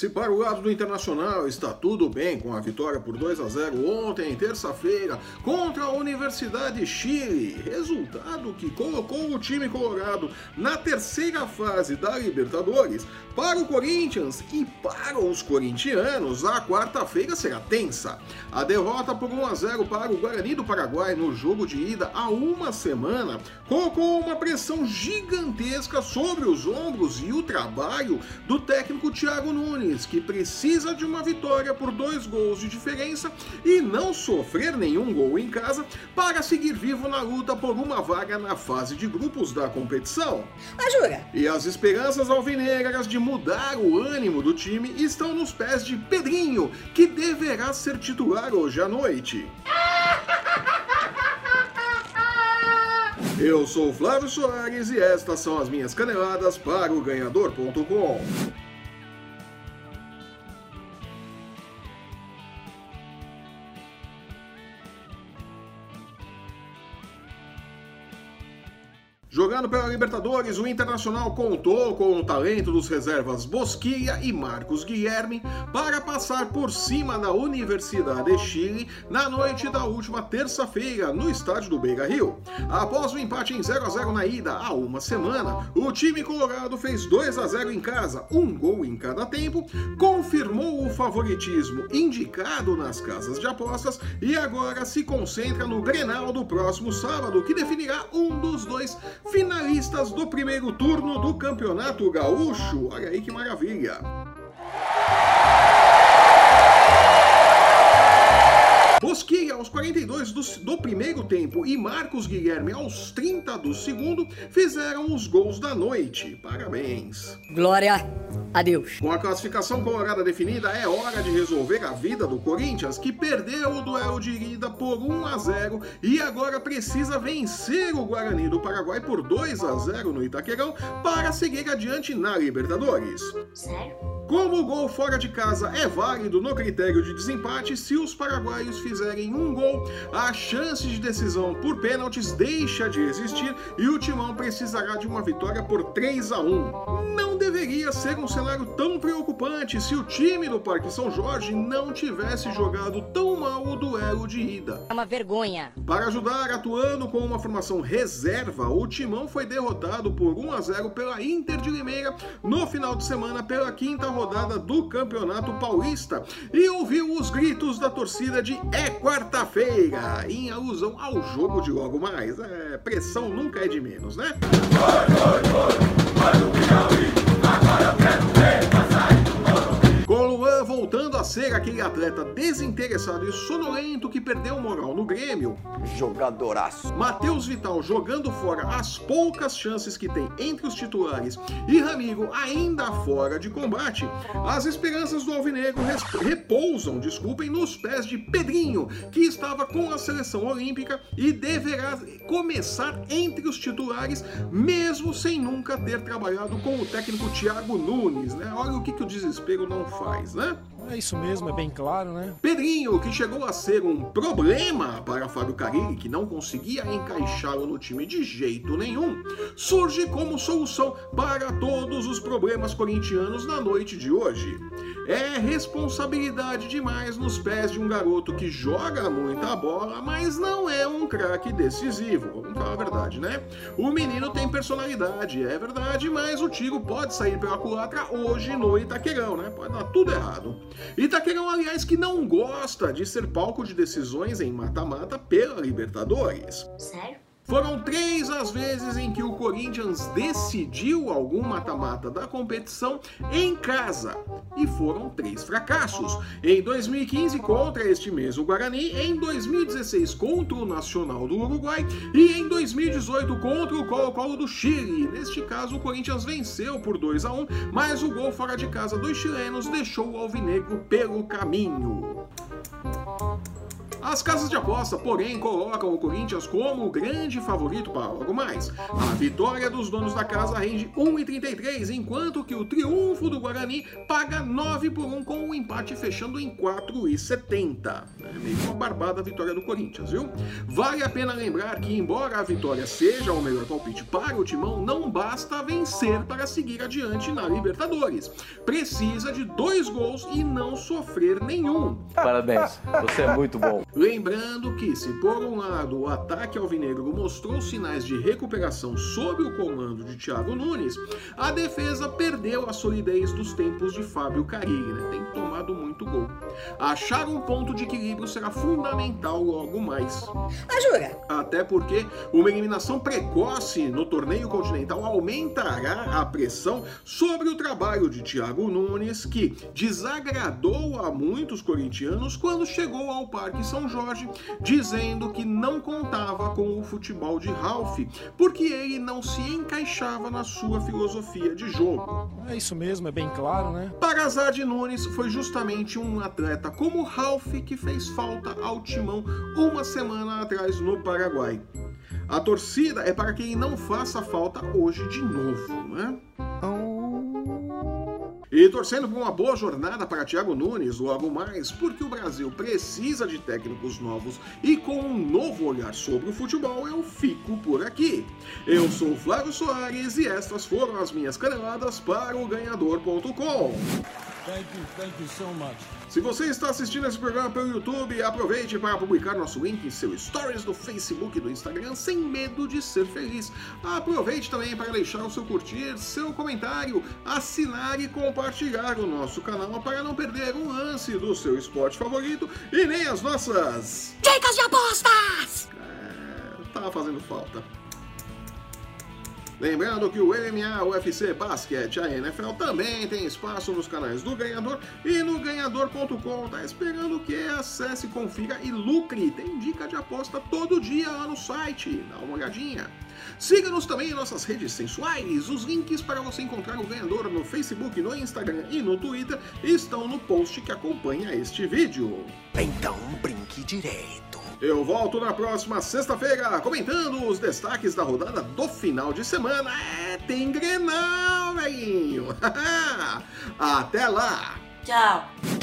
Se para o lado do Internacional está tudo bem com a vitória por 2 a 0 ontem, terça-feira, contra a Universidade Chile, resultado que colocou o time colorado na terceira fase da Libertadores, para o Corinthians e para os corintianos, a quarta-feira será tensa. A derrota por 1 a 0 para o Guarani do Paraguai no jogo de ida há uma semana colocou uma pressão gigantesca sobre os ombros e o trabalho do técnico Thiago Nunes, que precisa de uma vitória por dois gols de diferença e não sofrer nenhum gol em casa para seguir vivo na luta por uma vaga na fase de grupos da competição. Jura? E as esperanças alvinegras de mudar o ânimo do time estão nos pés de Pedrinho, que deverá ser titular hoje à noite. Eu sou Flávio Soares e estas são as minhas caneladas para o ganhador.com. Jogando pela Libertadores, o Internacional contou com o talento dos reservas Bosquilha e Marcos Guilherme para passar por cima da Universidade de Chile na noite da última terça-feira no estádio do Beira Rio. Após o empate em 0 a 0 na ida há uma semana, o time colorado fez 2 a 0 em casa, um gol em cada tempo, confirmou o favoritismo indicado nas casas de apostas e agora se concentra no Grenal do próximo sábado, que definirá um dos dois finalistas do primeiro turno do Campeonato Gaúcho. Olha aí que maravilha! Bosquilha aos 42 do, do, primeiro tempo e Marcos Guilherme aos 30 do segundo fizeram os gols da noite. Parabéns. Glória a Deus. Com a classificação colorada definida, é hora de resolver a vida do Corinthians, que perdeu o duelo de ida por 1 a 0 e agora precisa vencer o Guarani do Paraguai por 2 a 0 no Itaquerão para seguir adiante na Libertadores. Sério? Como o gol fora de casa é válido no critério de desempate, se os paraguaios fizerem um gol, a chance de decisão por pênaltis deixa de existir e o Timão precisará de uma vitória por 3 a 1. Não deveria ser um cenário tão preocupante se o time do Parque São Jorge não tivesse jogado tão mal o duelo de ida. É uma vergonha. Para ajudar atuando com uma formação reserva, o Timão foi derrotado por 1 a 0 pela Inter de Limeira no final de semana pela quinta rodada do Campeonato Paulista e ouviu os gritos da torcida de é quarta-feira, em alusão ao jogo de logo mais. É, pressão nunca é de menos, né? Vai, vai, vai, vai, quero ver passar ser aquele atleta desinteressado e sonolento que perdeu o moral no Grêmio. Jogadoraço. Matheus Vital jogando fora as poucas chances que tem entre os titulares e Ramiro ainda fora de combate. As esperanças do Alvinegro repousam, desculpem, nos pés de Pedrinho, que estava com a seleção olímpica e deverá começar entre os titulares, mesmo sem nunca ter trabalhado com o técnico Thiago Nunes, né? Olha o que, que o desespero não faz faz, né? É isso mesmo, é bem claro, né? Pedrinho, que chegou a ser um problema para Fábio Carilli, que não conseguia encaixá-lo no time de jeito nenhum, surge como solução para todos os problemas corintianos na noite de hoje. É responsabilidade demais nos pés de um garoto que joga muita bola, mas não é um craque decisivo. Falar a verdade, né? O menino tem personalidade, é verdade, mas o tiro pode sair pela culatra hoje no Itaquerão, né? Pode dar tudo errado. Itaquerão, aliás, que não gosta de ser palco de decisões em mata-mata pela Libertadores. Sério? Foram três as vezes em que o Corinthians decidiu algum mata-mata da competição em casa. E foram três fracassos. Em 2015 contra este mesmo Guarani, em 2016 contra o Nacional do Uruguai e em 2018 contra o Colo-Colo do Chile. Neste caso, o Corinthians venceu por 2 a 1, mas o gol fora de casa dos chilenos deixou o Alvinegro pelo caminho. As casas de aposta, porém, colocam o Corinthians como o grande favorito para algo mais. A vitória dos donos da casa rende 1,33, enquanto que o triunfo do Guarani paga 9 por 1 com o empate fechando em 4,70. É meio uma barbada a vitória do Corinthians, viu? Vale a pena lembrar que, embora a vitória seja o melhor palpite para o Timão, não basta vencer para seguir adiante na Libertadores. Precisa de dois gols e não sofrer nenhum. Parabéns, você é muito bom. Lembrando que, se por um lado o ataque alvinegro mostrou sinais de recuperação sob o comando de Thiago Nunes, a defesa perdeu a solidez dos tempos de Fábio Carilli, né? Tem tomado muito gol. Achar um ponto de equilíbrio será fundamental logo mais. Ah, jura? Até porque uma eliminação precoce no torneio continental aumentará a pressão sobre o trabalho de Thiago Nunes, que desagradou a muitos corintianos quando chegou ao Parque São Jorge, dizendo que não contava com o futebol de Ralph, porque ele não se encaixava na sua filosofia de jogo. É isso mesmo, é bem claro, né? Para azar de Nunes, foi justamente um atleta como Ralph que fez falta ao timão uma semana atrás no Paraguai. A torcida é para que ele não faça falta hoje de novo, né? E torcendo por uma boa jornada para Thiago Nunes logo mais, porque o Brasil precisa de técnicos novos e com um novo olhar sobre o futebol, eu fico por aqui. Eu sou Flávio Soares e estas foram as minhas caneladas para o ganhador.com. Thank you, thank you so much. Se você está assistindo esse programa pelo YouTube, aproveite para publicar nosso link em seu stories do Facebook e do Instagram sem medo de ser feliz. Aproveite também para deixar o seu curtir, seu comentário, assinar e compartilhar o nosso canal para não perder um lance do seu esporte favorito e nem as nossas. Dicas de apostas! É, tá fazendo falta. Lembrando que o MMA, UFC, basquete, a NFL também tem espaço nos canais do Ganhador e no ganhador.com. Tá esperando que? Acesse, confira e lucre. Tem dica de aposta todo dia lá no site. Dá uma olhadinha. Siga-nos também em nossas redes sensuais. Os links para você encontrar o ganhador no Facebook, no Instagram e no Twitter estão no post que acompanha este vídeo. Então brinque direito. Eu volto na próxima sexta-feira comentando os destaques da rodada do final de semana. É, tem Grenal, velhinho! Até lá! Tchau.